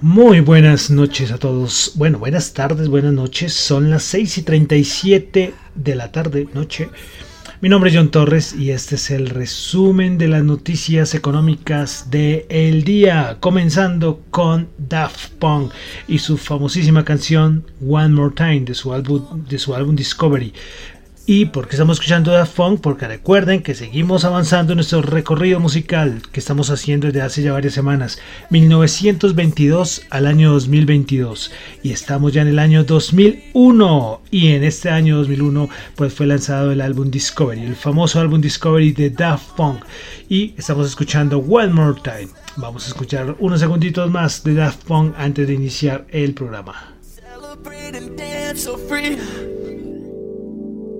Muy buenas noches a todos. Bueno, buenas tardes, buenas noches. Son las 6 y 37 de la tarde, noche. Mi nombre es John Torres y este es el resumen de las noticias económicas del el día, comenzando con Daft Punk y su famosísima canción One More Time de su álbum, de su álbum Discovery. ¿Y por qué estamos escuchando Daft Punk? Porque recuerden que seguimos avanzando en nuestro recorrido musical que estamos haciendo desde hace ya varias semanas, 1922 al año 2022. Y estamos ya en el año 2001. Y en este año 2001 pues fue lanzado el álbum Discovery, el famoso álbum Discovery de Daft Punk. Y estamos escuchando One More Time. Vamos a escuchar unos segunditos más de Daft Punk antes de iniciar el programa.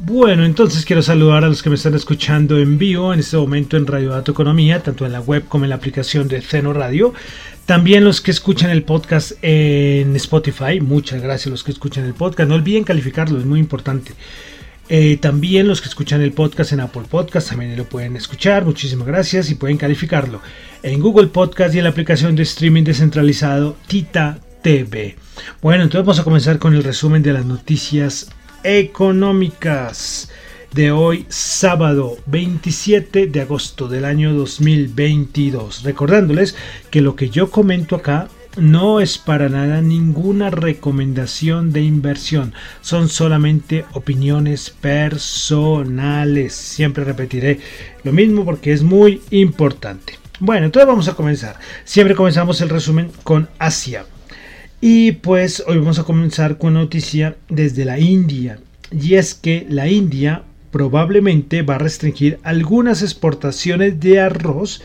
Bueno, entonces quiero saludar a los que me están escuchando en vivo en este momento en Radio Dato Economía, tanto en la web como en la aplicación de Ceno Radio. También los que escuchan el podcast en Spotify, muchas gracias a los que escuchan el podcast. No olviden calificarlo, es muy importante. Eh, también los que escuchan el podcast en Apple Podcast también lo pueden escuchar. Muchísimas gracias y pueden calificarlo en Google Podcast y en la aplicación de streaming descentralizado Tita TV. Bueno, entonces vamos a comenzar con el resumen de las noticias económicas de hoy sábado 27 de agosto del año 2022. Recordándoles que lo que yo comento acá no es para nada ninguna recomendación de inversión, son solamente opiniones personales. Siempre repetiré lo mismo porque es muy importante. Bueno, entonces vamos a comenzar. Siempre comenzamos el resumen con Asia. Y pues hoy vamos a comenzar con noticia desde la India. Y es que la India probablemente va a restringir algunas exportaciones de arroz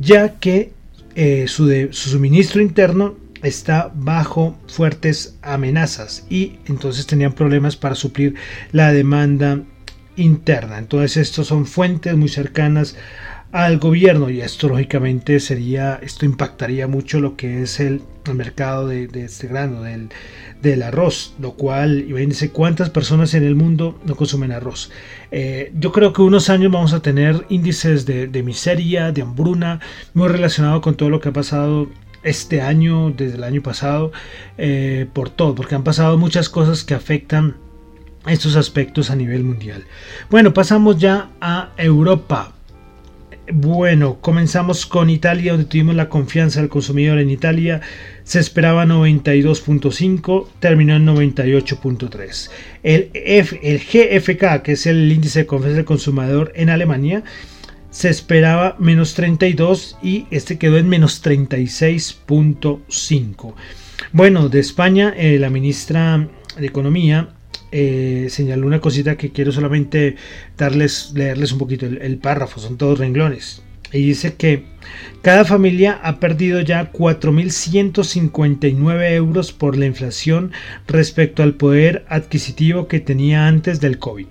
ya que eh, su, su suministro interno está bajo fuertes amenazas y entonces tenían problemas para suplir la demanda interna. Entonces estos son fuentes muy cercanas al gobierno y esto lógicamente sería, esto impactaría mucho lo que es el, mercado de, este grano, del, del, arroz, lo cual, imagínense cuántas personas en el mundo no consumen arroz. Eh, yo creo que unos años vamos a tener índices de, miseria, de hambruna, muy relacionado con todo lo que ha pasado este año, desde el año pasado, eh, por todo, porque han pasado muchas cosas que afectan estos aspectos a nivel mundial. Bueno, pasamos ya a Europa. Bueno, comenzamos con Italia, donde tuvimos la confianza del consumidor en Italia. Se esperaba 92.5, terminó en 98.3. El, el GFK, que es el índice de confianza del consumidor en Alemania, se esperaba menos 32 y este quedó en menos 36.5. Bueno, de España, eh, la ministra de Economía eh, señaló una cosita que quiero solamente darles, leerles un poquito el, párrafo, son todos renglones. Y dice que cada familia ha perdido ya 4.159 euros por la inflación respecto al poder adquisitivo que tenía antes del COVID.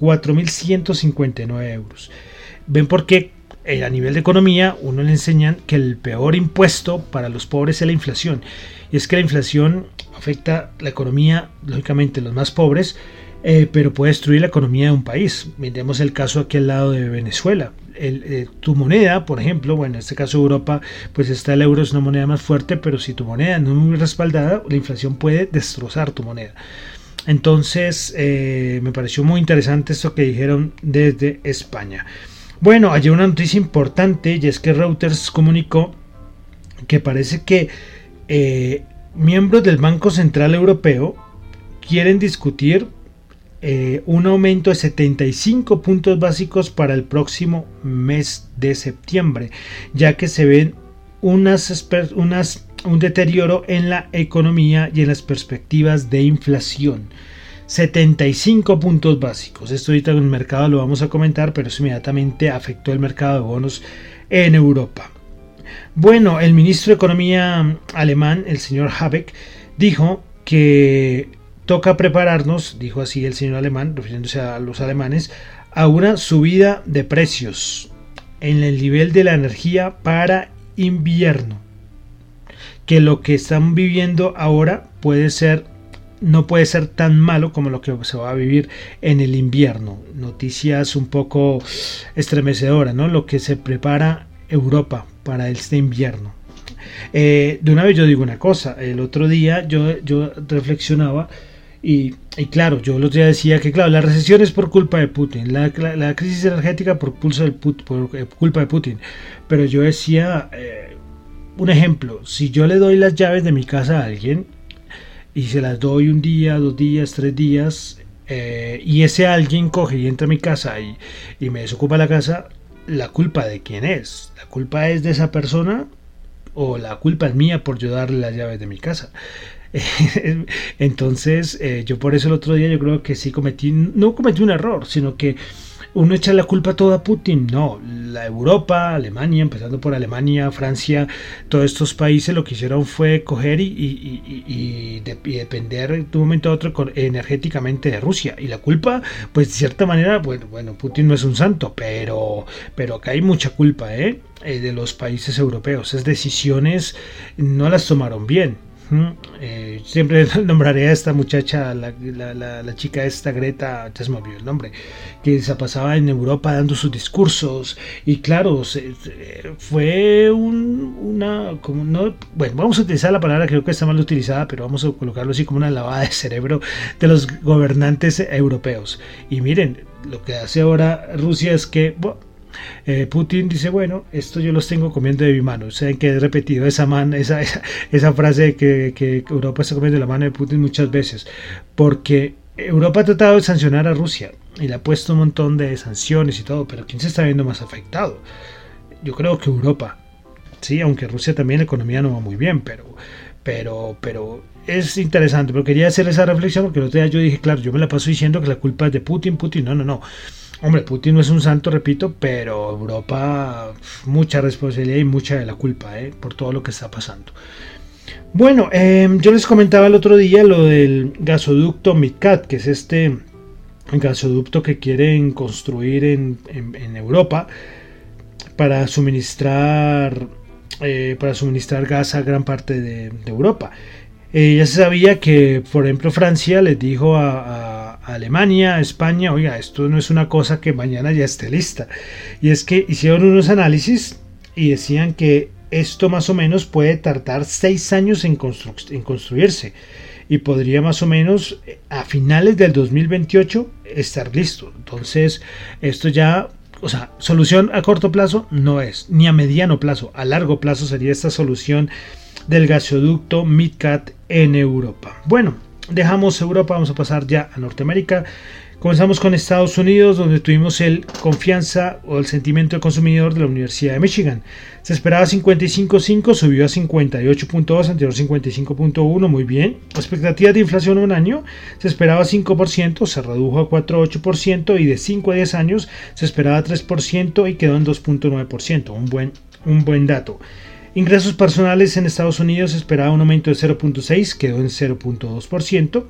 4.159 euros. ¿Ven por qué eh, a nivel de economía uno le enseñan que el peor impuesto para los pobres es la inflación? Y es que la inflación afecta la economía, lógicamente, los más pobres, eh, pero puede destruir la economía de un país. Miremos el caso aquí al lado de Venezuela. Eh, tu moneda, por ejemplo, bueno, en este caso Europa, pues está el euro, es una moneda más fuerte, pero si tu moneda no es muy respaldada, la inflación puede destrozar tu moneda. Entonces, eh, me pareció muy interesante esto que dijeron desde España. Bueno, hay una noticia importante y es que Reuters comunicó que parece que miembros del Banco Central Europeo quieren discutir eh, un aumento de 75 puntos básicos para el próximo mes de septiembre, ya que se ven un deterioro en la economía y en las perspectivas de inflación. 75 puntos básicos. Esto ahorita en el mercado lo vamos a comentar, pero eso inmediatamente afectó el mercado de bonos en Europa. Bueno, el ministro de Economía alemán, el señor Habeck, dijo que toca prepararnos, dijo así el señor alemán, refiriéndose a los alemanes, a una subida de precios en el nivel de la energía para invierno. Que lo que están viviendo ahora puede ser no puede ser tan malo como lo que se va a vivir en el invierno. Noticias un poco estremecedoras, ¿no? Lo que se prepara Europa para este invierno. Eh, de una vez yo digo una cosa, el otro día yo, yo reflexionaba y, claro, yo el otro día decía que claro, la recesión es por culpa de Putin, la, crisis energética por, pulso del por eh, culpa de Putin, pero yo decía, eh, un ejemplo, si yo le doy las llaves de mi casa a alguien y se las doy un día, dos días, tres días, y ese alguien coge y entra a mi casa y, y me desocupa la casa, la culpa de quién es. La culpa es de esa persona o la culpa es mía por yo darle las llaves de mi casa. Entonces, eh, yo por eso el otro día yo creo que sí cometí, no cometí un error, sino que uno echa la culpa toda a Putin. No, la Europa, Alemania, empezando por Alemania, Francia, todos estos países lo que hicieron fue coger y, depender de un momento a otro energéticamente de Rusia. Y la culpa, pues de cierta manera, bueno, bueno Putin no es un santo, pero, pero acá hay mucha culpa, ¿eh? eh de los países europeos. Esas decisiones no las tomaron bien Eh, siempre nombraré a esta muchacha, la, la, chica esta, Greta, ya se me olvidó el nombre, que se pasaba en Europa dando sus discursos. Y claro, fue una, como no, bueno, vamos a utilizar la palabra, creo que está mal utilizada, pero vamos a colocarlo así como una lavada de cerebro de los gobernantes europeos. Y miren, lo que hace ahora Rusia es que... Eh, Putin dice, bueno, esto yo los tengo comiendo de mi mano. Saben que he repetido esa, man, esa, esa, frase de que, Europa está comiendo la mano de Putin muchas veces, porque Europa ha tratado de sancionar a Rusia y le ha puesto un montón de sanciones y todo, pero ¿quién se está viendo más afectado? Yo creo que Europa, sí, aunque Rusia también la economía no va muy bien, pero, pero, pero es interesante, pero quería hacer esa reflexión porque el otro día yo dije, claro, yo me la paso diciendo que la culpa es de Putin, Putin, no, no, no. Hombre, Putin no es un santo, repito, pero Europa mucha responsabilidad y mucha de la culpa ¿eh? por todo lo que está pasando. Bueno, em, yo les comentaba el otro día lo del gasoducto MidCat, que es este gasoducto que quieren construir en, Europa para suministrar eh, para suministrar gas a gran parte de, Europa. Eh, ya se sabía que, por ejemplo, Francia les dijo a Alemania, España, oiga, esto no es una cosa que mañana ya esté lista. Y es que hicieron unos análisis y decían que esto más o menos puede tardar seis años en, construirse y podría más o menos eh, a finales del 2028 estar listo. Entonces, esto ya, o sea, solución a corto plazo no es, ni a mediano plazo, a largo plazo sería esta solución del gasoducto MidCat en Europa. Bueno, dejamos Europa, vamos a pasar ya a Norteamérica. Comenzamos con Estados Unidos, donde tuvimos el confianza o el sentimiento del consumidor de la Universidad de Michigan. Se esperaba 55.5, subió a 58.2, anterior 55.1, muy bien. Expectativas de inflación un año, se esperaba 5%, se redujo a 4.8% y de 5 a 10 años se esperaba 3% y quedó en 2.9%, un buen, un buen dato. Ingresos personales en Estados Unidos esperaba un aumento de 0.6, quedó en 0.2%.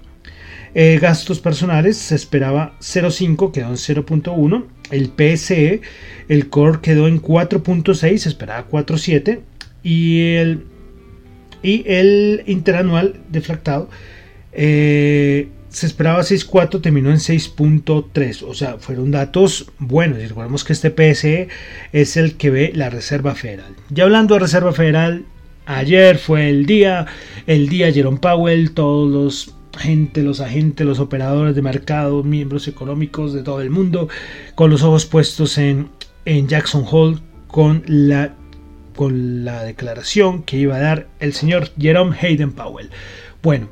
Eh, gastos personales se esperaba 0.5, quedó en 0.1. El PSE, el core quedó en 4.6, se esperaba 4.7. Y el, y el interanual deflactado eh, se esperaba 6.4, terminó en 6.3. O sea, fueron datos buenos. Y recordemos que este PSE es el que ve la Reserva Federal. Ya hablando de Reserva Federal, ayer fue el día, el día Jerome Powell, todos los gente, los agentes, los operadores de mercado, miembros económicos de todo el mundo, con los ojos puestos en, en Jackson Hole con la, con la declaración que iba a dar el señor Jerome Hayden Powell. Bueno,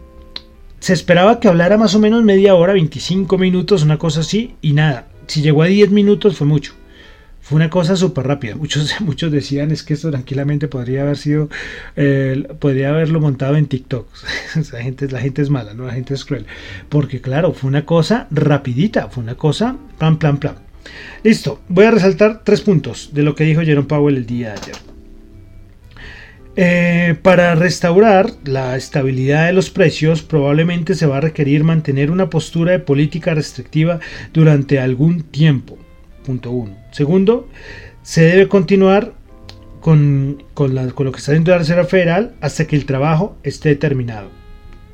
se esperaba que hablara más o menos media hora, 25 minutos, una cosa así, y nada. Si llegó a 10 minutos fue mucho. Fue una cosa súper rápida. Muchos, muchos decían es que esto tranquilamente podría haber sido, podría haberlo montado en TikTok. la, gente, la gente es mala, ¿no? La gente es cruel. Porque claro, fue una cosa rapidita, fue una cosa plan, plan, plan. Listo, voy a resaltar tres puntos de lo que dijo Jerome Powell el día de ayer. Eh, para restaurar la estabilidad de los precios probablemente se va a requerir mantener una postura de política restrictiva durante algún tiempo. Punto 1. Segundo, se debe continuar con, con, con lo que está haciendo la Reserva Federal hasta que el trabajo esté terminado.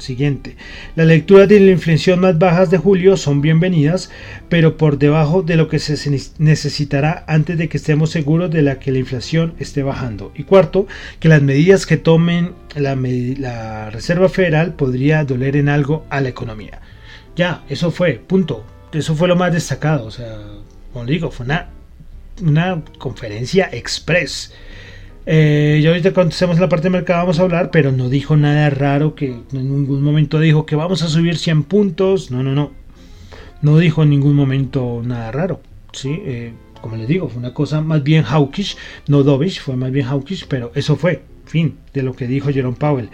Siguiente. Las lecturas de la inflación más bajas de julio son bienvenidas, pero por debajo de lo que se necesitará antes de que estemos seguros de que la inflación esté bajando. Y cuarto, que las medidas que tomen la, la Reserva Federal podría doler en algo a la economía. Ya, eso fue, punto. Eso fue lo más destacado. O sea, como digo, fue una, una conferencia express. Eh, ya ahorita cuando estemos en la parte de mercado vamos a hablar, pero no dijo nada raro que en ningún momento dijo que vamos a subir 100 puntos. No, no, no. No dijo en ningún momento nada raro. ¿sí? Eh, como les digo, fue una cosa más bien hawkish, no dovish, fue más bien hawkish, pero eso fue, fin, de lo que dijo Jerome Powell.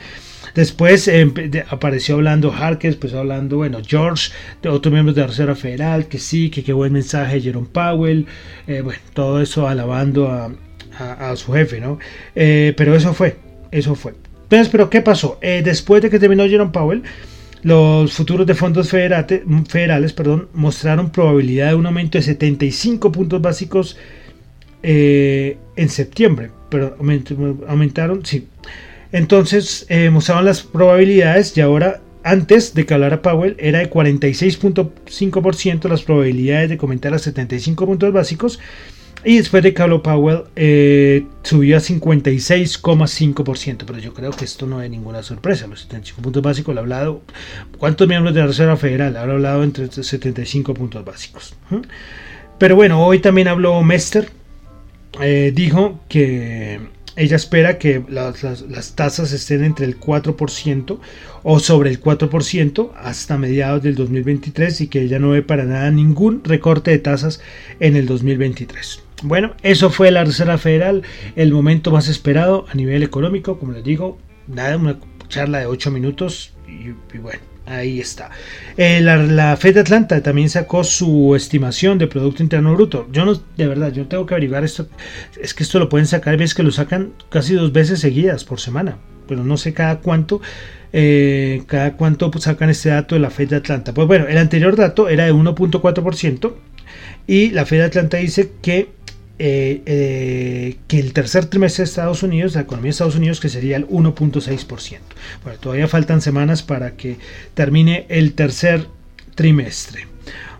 Después eh, apareció hablando Harker, pues hablando, bueno, George, de otros miembros de la Reserva Federal, que sí, que qué buen mensaje Jerome Powell, eh, bueno, todo eso alabando a, a, su jefe, ¿no? Eh, pero eso fue, eso fue. Entonces, pero ¿qué pasó? Eh, después de que terminó Jerome Powell, los futuros de fondos federales perdón, mostraron probabilidad de un aumento de 75 puntos básicos eh, en septiembre, pero aumentaron, sí. Entonces eh, mostraban las probabilidades y ahora antes de que hablara Powell era de 46.5% las probabilidades de comentar a 75 puntos básicos y después de habló Powell eh, subió a 56,5%, pero yo creo que esto no es ninguna sorpresa. Los 75 puntos básicos, lo ha hablado, ¿cuántos miembros de la Reserva Federal? Habrá hablado entre 75 puntos básicos. Pero bueno, hoy también habló Mester, eh, dijo que ella espera que las, tasas estén entre el 4% o sobre el 4% hasta mediados del 2023 y que ella no ve para nada ningún recorte de tasas en el 2023. Bueno, eso fue la Reserva Federal, el momento más esperado a nivel económico, como les digo, nada, una charla de 8 minutos y bueno, Ahí está. Eh, la, Fed de Atlanta también sacó su estimación de Producto Interno Bruto. Yo no, de verdad, yo tengo que averiguar esto. Es que esto lo pueden sacar, ves que lo sacan casi dos veces seguidas por semana. Pero no sé cada cuánto, eh, cada cuánto sacan este dato de la Fed de Atlanta. Pues bueno, el anterior dato era de 1.4% y la Fed de Atlanta dice que eh, eh, que el tercer trimestre de Estados Unidos, la economía de Estados Unidos, que sería el 1.6%. Bueno, todavía faltan semanas para que termine el tercer trimestre.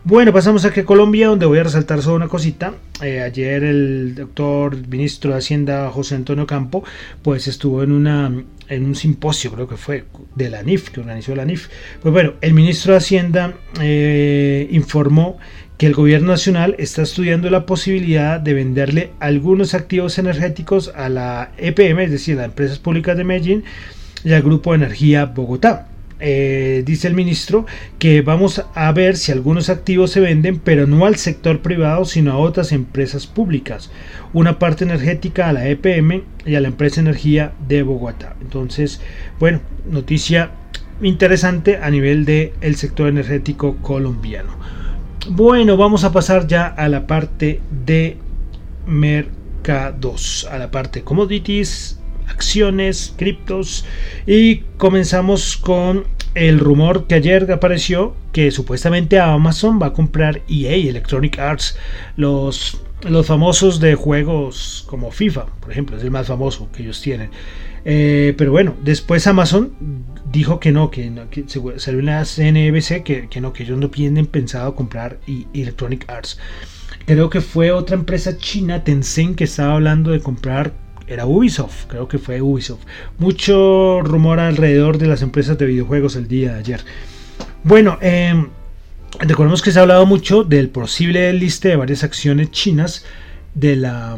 Bueno, pasamos aquí a Colombia, donde voy a resaltar solo una cosita. Eh, ayer el doctor ministro de Hacienda José Antonio Campo, pues estuvo en una en un simposio, creo que fue de la NIF, que organizó la NIF. Pues bueno, el ministro de Hacienda informó que el gobierno nacional está estudiando la posibilidad de venderle algunos activos energéticos a la EPM, es decir, a las empresas públicas de Medellín y al Grupo de Energía Bogotá. Eh, dice el ministro que vamos a ver si algunos activos se venden, pero no al sector privado, sino a otras empresas públicas. Una parte energética a la EPM y a la empresa Energía de Bogotá. Entonces, bueno, noticia interesante a nivel del el sector energético colombiano. Bueno, vamos a pasar ya a la parte de mercados, a la parte de commodities, acciones, criptos y comenzamos con el rumor que ayer apareció que supuestamente Amazon va a comprar EA, Electronic Arts, los, los famosos de juegos como FIFA, por ejemplo, es el más famoso que ellos tienen. Eh, pero bueno, después Amazon dijo que no, que, no, que salió en la CNBC que, que, no, que ellos no tienen pensado comprar Electronic Arts. Creo que fue otra empresa china, Tencent, que estaba hablando de comprar, era Ubisoft, creo que fue Ubisoft. Mucho rumor alrededor de las empresas de videojuegos el día de ayer. Bueno, eh, recordemos que se ha hablado mucho del posible liste de varias acciones chinas de la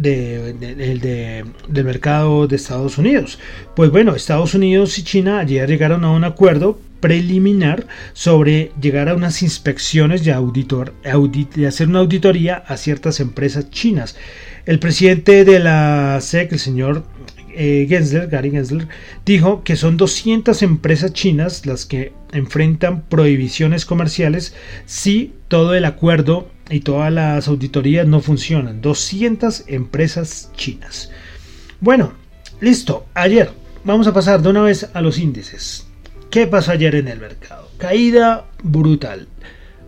de, del mercado de Estados Unidos. Pues bueno, Estados Unidos y China ayer llegaron a un acuerdo preliminar sobre llegar a unas inspecciones de, auditor, de hacer una auditoría a ciertas empresas chinas. El presidente de la SEC, el señor eh, Gensler, Gary Gensler, dijo que son 200 empresas chinas las que enfrentan prohibiciones comerciales si todo el acuerdo y todas las auditorías no funcionan. 200 empresas chinas. Bueno, listo. Ayer vamos a pasar de una vez a los índices. ¿Qué pasó ayer en el mercado? Caída brutal.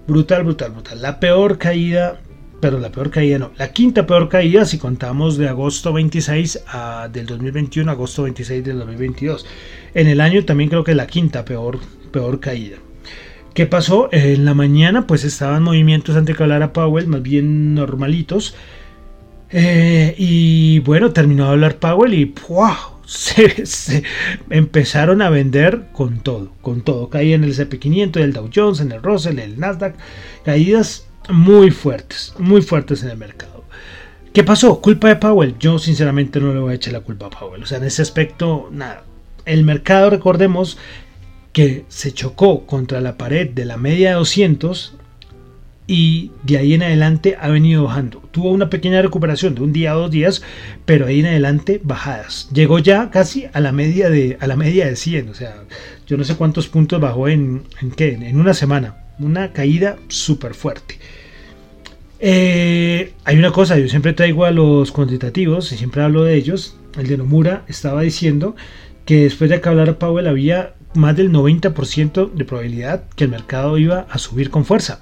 Brutal, brutal, brutal. La peor caída, pero la peor caída no. La quinta peor caída si contamos de agosto 26 a, del 2021 a agosto 26 del 2022. En el año también creo que la quinta peor, peor caída. ¿Qué pasó? En la mañana pues estaban movimientos antes que hablara Powell, más bien normalitos. Eh, y bueno, terminó de hablar Powell y Se, empezaron a vender con todo, con todo. Caía en el CP500, el Dow Jones, en el Russell, el Nasdaq. Caídas muy fuertes, muy fuertes en el mercado. ¿Qué pasó? ¿Culpa de Powell? Yo sinceramente no le voy a echar la culpa a Powell. O sea, en ese aspecto, nada. El mercado, recordemos, que se chocó contra la pared de la media de 200 y de ahí en adelante ha venido bajando. Tuvo una pequeña recuperación de un día a dos días, pero ahí en adelante bajadas. Llegó ya casi a la media de, a la media de 100, o sea, yo no sé cuántos puntos bajó en, en, ¿qué? en una semana. Una caída súper fuerte. Eh, hay una cosa, yo siempre traigo a los cuantitativos y siempre hablo de ellos. El de Nomura estaba diciendo que después de que hablara Powell había más del 90% de probabilidad que el mercado iba a subir con fuerza.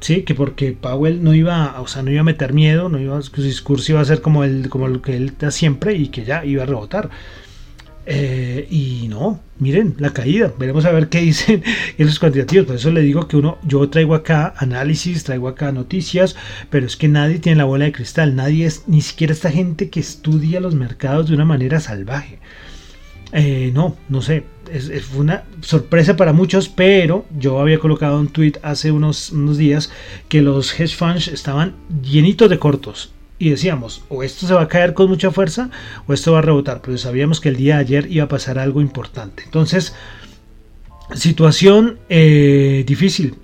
Sí, que porque Powell no iba, o sea, no iba a meter miedo, no iba, su discurso iba a ser como el, como lo que él da siempre y que ya iba a rebotar. Eh, y no, miren la caída. Veremos a ver qué dicen esos cuantitativos. Por eso le digo que uno, yo traigo acá análisis, traigo acá noticias, pero es que nadie tiene la bola de cristal. Nadie es, ni siquiera esta gente que estudia los mercados de una manera salvaje. Eh, no, no sé. Es, una sorpresa para muchos, pero yo había colocado un tweet hace unos, unos días que los hedge funds estaban llenitos de cortos y decíamos, o esto se va a caer con mucha fuerza o esto va a rebotar, pero sabíamos que el día de ayer iba a pasar algo importante. Entonces, situación eh, difícil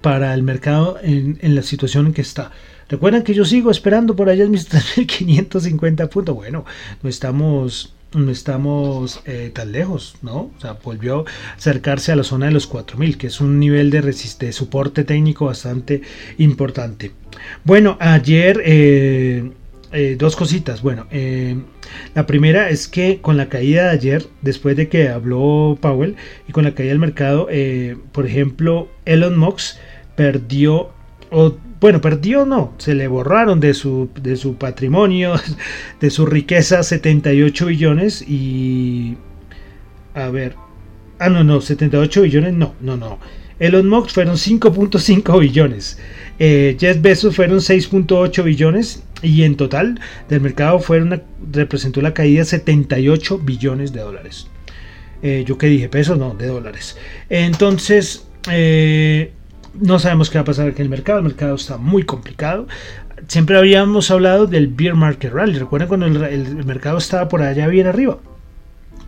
para el mercado en, la situación en que está. Recuerden que yo sigo esperando por allá mis 3.550 puntos. Bueno, no estamos no estamos eh, tan lejos, ¿no? O sea, volvió a acercarse a la zona de los 4000, que es un nivel de, de soporte técnico bastante importante. Bueno, ayer eh, eh, dos cositas. Bueno, la primera es que con la caída de ayer, después de que habló Powell y con la caída del mercado, por ejemplo, Elon Musk perdió bueno, perdió no, se le borraron de su, de su patrimonio, de su riqueza 78 billones y... A ver. Ah, no, no, 78 billones, no, no, no. Elon Musk fueron 5.5 billones. Eh, Jeff Bezos fueron 6.8 billones y en total del mercado fueron representó la caída de 78 billones de dólares. Eh, yo que dije pesos, no, de dólares. Entonces, eh, no sabemos qué va a pasar en el mercado, el mercado está muy complicado. Siempre habíamos hablado del beer market rally. Recuerden cuando el, mercado estaba por allá bien arriba.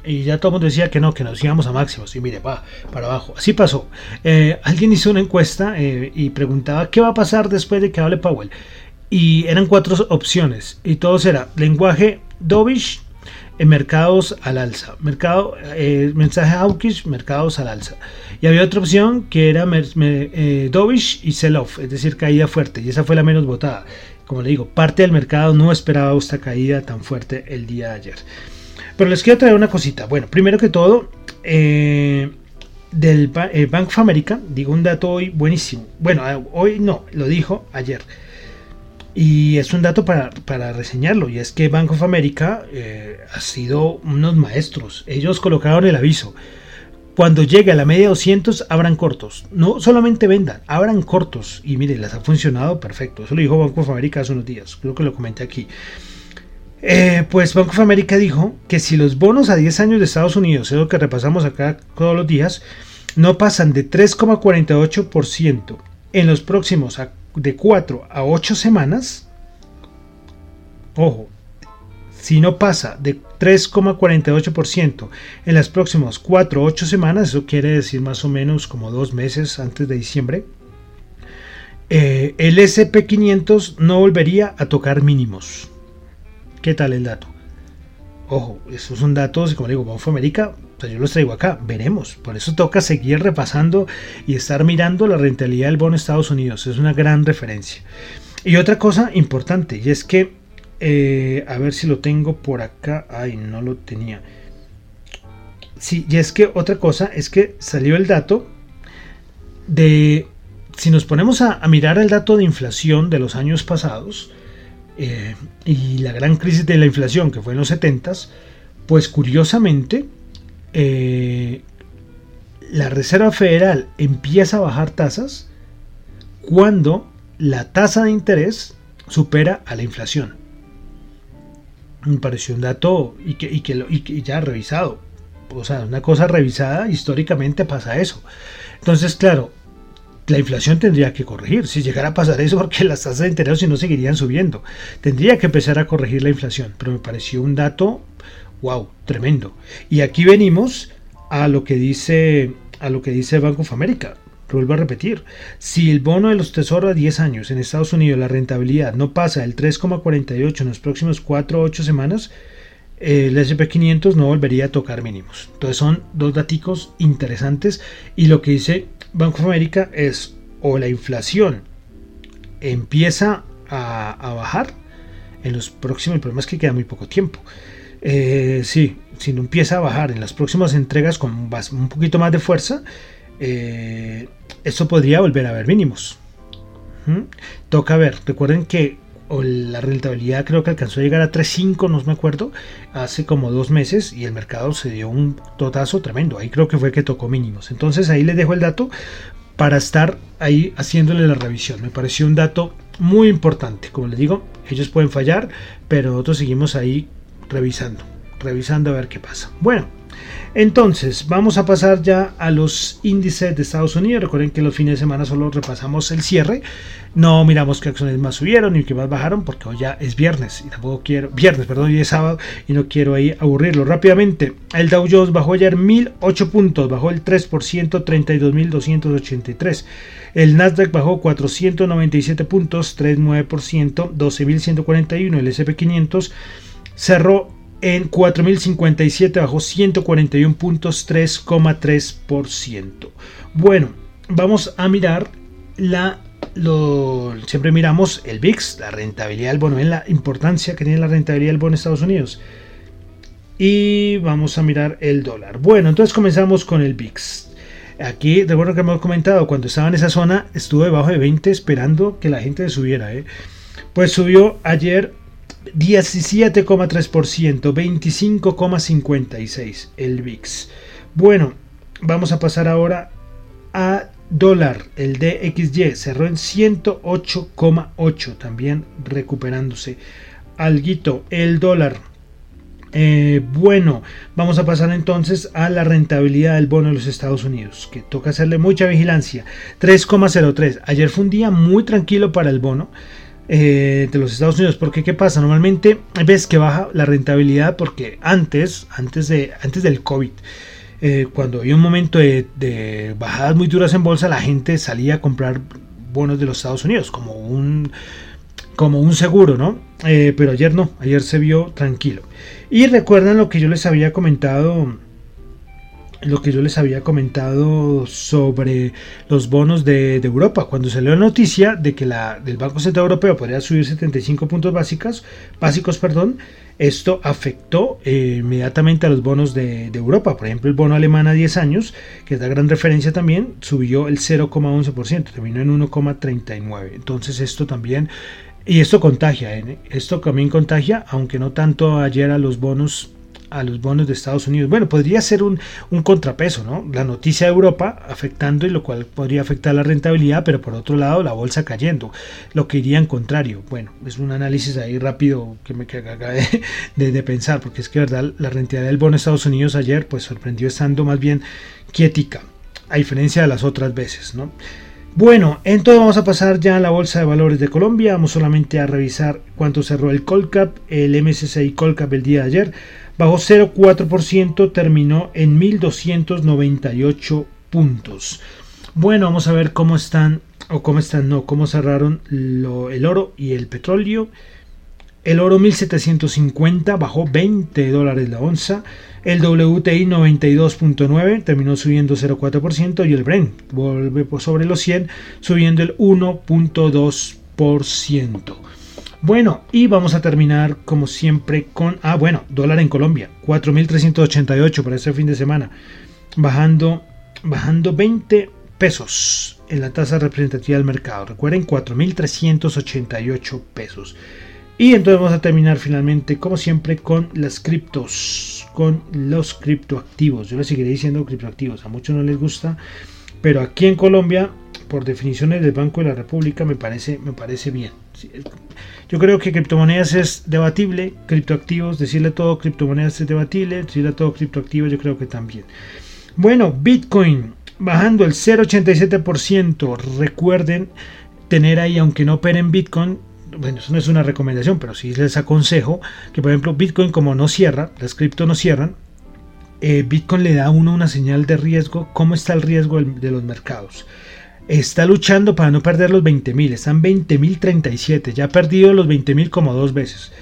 Y ya todo el mundo decía que no, que nos íbamos a máximos. Y mire, va para abajo. Así pasó. Eh, alguien hizo una encuesta eh, y preguntaba qué va a pasar después de que hable Powell. Y eran cuatro opciones. Y todos era lenguaje dovish, mercados al alza. Mercado, eh, mensaje hawkish, mercados al alza. Y había otra opción que era eh, dovish y sell-off, es decir, caída fuerte. Y esa fue la menos votada. Como le digo, parte del mercado no esperaba esta caída tan fuerte el día de ayer. Pero les quiero traer una cosita. Bueno, primero que todo, eh, del Bank of America, digo un dato hoy buenísimo. Bueno, hoy no, lo dijo ayer. Y es un dato para, reseñarlo, y es que Bank of America eh, ha sido unos maestros. Ellos colocaron el aviso. Cuando llegue a la media 200, abran cortos. No solamente vendan, abran cortos. Y mire, les ha funcionado perfecto. Eso lo dijo Bank of America hace unos días. Creo que lo comenté aquí. Eh, pues Bank of America dijo que si los bonos a 10 años de Estados Unidos, es lo que repasamos acá todos los días, no pasan de 3,48% en los próximos de 4 a 8 semanas, ojo, si no pasa de 3,48% en las próximas 4 o 8 semanas, eso quiere decir más o menos como dos meses antes de diciembre, eh, el SP500 no volvería a tocar mínimos. ¿Qué tal el dato? Ojo, esos son datos, como digo, Banco América, yo los traigo acá, veremos. Por eso toca seguir repasando y estar mirando la rentabilidad del bono de Estados Unidos. Es una gran referencia. Y otra cosa importante, y es que, eh, a ver si lo tengo por acá. Ay, no lo tenía. Sí, y es que otra cosa es que salió el dato de, si nos ponemos a, mirar el dato de inflación de los años pasados eh, y la gran crisis de la inflación que fue en los 70s, pues curiosamente eh, la Reserva Federal empieza a bajar tasas cuando la tasa de interés supera a la inflación. Me pareció un dato y que, y que, ya revisado. O sea, una cosa revisada, históricamente pasa eso. Entonces, claro, la inflación tendría que corregir. Si llegara a pasar eso, porque las tasas de interés si no seguirían subiendo. Tendría que empezar a corregir la inflación. Pero me pareció un dato wow, tremendo. Y aquí venimos a lo que dice a lo que dice Bank of America. Vuelvo a repetir, si el bono de los tesoros a 10 años en Estados Unidos la rentabilidad no pasa del 3,48 en los próximos 4 o 8 semanas, el SP500 no volvería a tocar mínimos. Entonces son dos datos interesantes y lo que dice Bank of America es o la inflación empieza a, a bajar en los próximos, el problema es que queda muy poco tiempo. Eh, sí, si no empieza a bajar en las próximas entregas con un poquito más de fuerza, eh, esto podría volver a ver mínimos. Toca ver, recuerden que la rentabilidad creo que alcanzó a llegar a 3.5, no me acuerdo, hace como dos meses y el mercado se dio un totazo tremendo. Ahí creo que fue que tocó mínimos. Entonces ahí les dejo el dato para estar ahí haciéndole la revisión. Me pareció un dato muy importante. Como les digo, ellos pueden fallar, pero nosotros seguimos ahí revisando, revisando a ver qué pasa. Bueno. Entonces, vamos a pasar ya a los índices de Estados Unidos. Recuerden que los fines de semana solo repasamos el cierre. No miramos qué acciones más subieron ni qué más bajaron, porque hoy ya es viernes y tampoco quiero, viernes, perdón, hoy es sábado y no quiero ahí aburrirlo. Rápidamente, el Dow Jones bajó ayer 1008 puntos, bajó el 3%, 32.283. El Nasdaq bajó 497 puntos, 3,9%, 12.141. El SP500 cerró en 4.057 bajó 141 puntos, 3,3%. Bueno, vamos a mirar la... Lo, siempre miramos el VIX, la rentabilidad del bono, en la importancia que tiene la rentabilidad del bono en Estados Unidos. Y vamos a mirar el dólar. Bueno, entonces comenzamos con el VIX. Aquí, recuerdo que hemos comentado, cuando estaba en esa zona, estuve debajo de 20 esperando que la gente subiera. ¿eh? Pues subió ayer 17,3%, 25,56 el VIX. Bueno, vamos a pasar ahora a dólar. El DXY cerró en 108,8, también recuperándose. Alguito, el dólar. Eh, bueno, vamos a pasar entonces a la rentabilidad del bono de los Estados Unidos, que toca hacerle mucha vigilancia. 3,03. Ayer fue un día muy tranquilo para el bono. Eh, de los Estados Unidos. Porque ¿qué pasa? Normalmente ves que baja la rentabilidad porque antes, antes, de, antes del COVID, eh, cuando había un momento de, bajadas muy duras en bolsa, la gente salía a comprar bonos de los Estados Unidos como un, como un seguro, ¿no? Eh, pero ayer no, ayer se vio tranquilo. Y recuerdan lo que yo les había comentado lo que yo les había comentado sobre los bonos de, Europa. Cuando salió la noticia de que la del Banco Central Europeo podría subir 75 puntos básicos, básicos perdón, esto afectó eh, inmediatamente a los bonos de, Europa. Por ejemplo, el bono alemán a 10 años, que es la gran referencia también, subió el 0,11%, terminó en 1,39%. Entonces esto también... Y esto contagia, ¿eh? esto también contagia, aunque no tanto ayer a los bonos a los bonos de Estados Unidos. Bueno, podría ser un, contrapeso, ¿no? La noticia de Europa afectando y lo cual podría afectar la rentabilidad, pero por otro lado la bolsa cayendo, lo que iría en contrario. Bueno, es un análisis ahí rápido que me acabé de, de, pensar, porque es que verdad la rentabilidad del bono de Estados Unidos ayer pues sorprendió estando más bien quietica, a diferencia de las otras veces, ¿no? Bueno, entonces vamos a pasar ya a la Bolsa de Valores de Colombia. Vamos solamente a revisar cuánto cerró el Colcap, el MSCI Colcap el día de ayer bajó 0,4%, terminó en 1.298 puntos. Bueno, vamos a ver cómo están, o cómo están, no, cómo cerraron el oro y el petróleo. El oro 1750 bajó 20 dólares la onza. El WTI 92.9 terminó subiendo 0,4% y el Brent vuelve sobre los 100 subiendo el 1.2%. Bueno, y vamos a terminar como siempre con, ah, bueno, dólar en Colombia, 4.388 para este fin de semana, bajando, bajando 20 pesos en la tasa representativa del mercado. Recuerden, 4.388 pesos. Y entonces vamos a terminar finalmente, como siempre, con las criptos, con los criptoactivos. Yo les seguiré diciendo criptoactivos, a muchos no les gusta, pero aquí en Colombia, por definiciones del Banco de la República, me parece, me parece bien. Yo creo que criptomonedas es debatible, criptoactivos, decirle todo criptomonedas es debatible, decirle todo criptoactivos yo creo que también. Bueno, Bitcoin bajando el 0,87%. Recuerden tener ahí, aunque no operen Bitcoin, bueno, eso no es una recomendación, pero sí les aconsejo que, por ejemplo, Bitcoin como no cierra, las cripto no cierran, eh, Bitcoin le da a uno una señal de riesgo, cómo está el riesgo de los mercados está luchando para no perder los 20.000. Están 20.037. Ya ha perdido los 20.000 como dos veces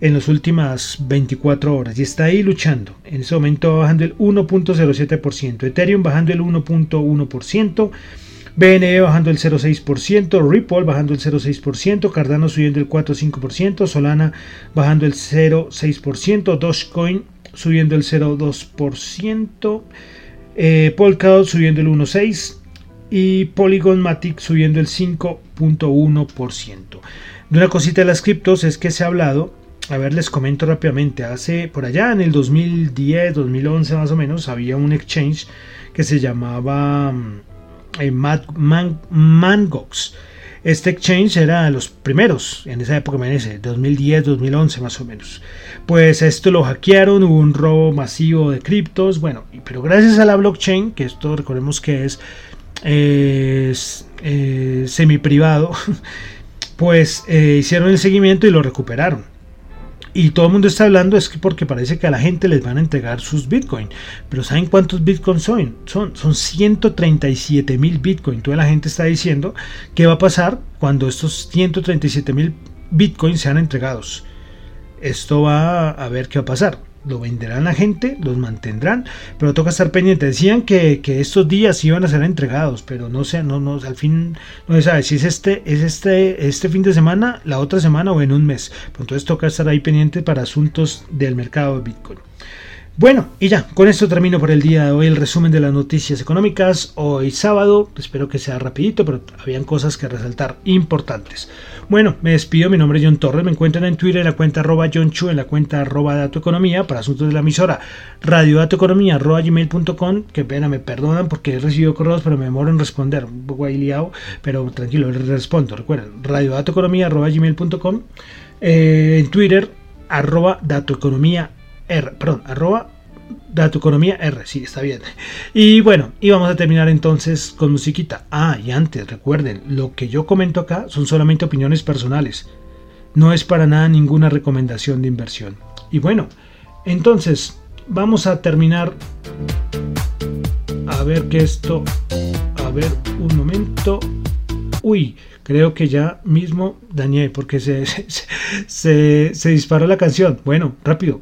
en las últimas 24 horas. Y está ahí luchando. En ese momento bajando el 1.07%. Ethereum bajando el 1.1%. BNE bajando el 0,6%, Ripple bajando el 0,6%, Cardano subiendo el 4,5%, Solana bajando el 0,6%, Dogecoin subiendo el 0,2%, eh, Polkadot subiendo el 1,6%, y Polygon Matic subiendo el 5.1%. De una cosita de las criptos es que se ha hablado, a ver les comento rápidamente, hace por allá en el 2010, 2011 más o menos, había un exchange que se llamaba eh, Mangox. Este exchange era de los primeros en esa época, me 2010, 2011 más o menos. Pues esto lo hackearon, hubo un robo masivo de criptos, bueno, pero gracias a la blockchain, que esto recordemos que es, eh, semi privado, pues eh, hicieron el seguimiento y lo recuperaron. Y todo el mundo está hablando es que porque parece que a la gente les van a entregar sus Bitcoin. Pero ¿saben cuántos Bitcoin son? Son, son 137 mil Bitcoin. Toda la gente está diciendo qué va a pasar cuando estos 137 mil Bitcoin sean entregados. Esto va a ver qué va a pasar lo venderán a gente, los mantendrán, pero toca estar pendiente. Decían que, estos días iban a ser entregados, pero no sé, no, no, al fin no se sabe si es este, es este, este fin de semana, la otra semana o en un mes. entonces toca estar ahí pendiente para asuntos del mercado de Bitcoin. Bueno, y ya, con esto termino por el día de hoy el resumen de las noticias económicas. Hoy sábado, espero que sea rapidito, pero habían cosas que resaltar importantes. Bueno, me despido, mi nombre es John Torres, me encuentran en Twitter en la cuenta arroba John Chu, en la cuenta arroba Dato Economía, para asuntos de la emisora, radiodatoeconomía arroba gmail.com, que pena, me perdonan porque he recibido correos, pero me demoro en responder, un poco ahí liado, pero tranquilo, les respondo, recuerden, radiodatoeconomía arroba gmail.com, eh, en Twitter, arroba Economía R, perdón, arroba Dato Economía R, sí, está bien. Y bueno, y vamos a terminar entonces con musiquita. Ah, y antes, recuerden, lo que yo comento acá son solamente opiniones personales. No es para nada ninguna recomendación de inversión. Y bueno, entonces, vamos a terminar. A ver que esto... A ver, un momento. Uy, creo que ya mismo dañé porque se, se, se disparó la canción. Bueno, rápido,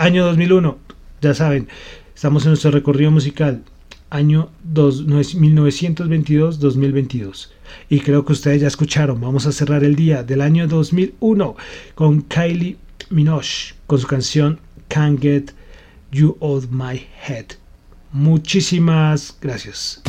Año 2001, ya saben, estamos en nuestro recorrido musical. Año 1922-2022. Y creo que ustedes ya escucharon. Vamos a cerrar el día del año 2001 con Kylie Minogue con su canción Can't Get You Out My Head. Muchísimas gracias.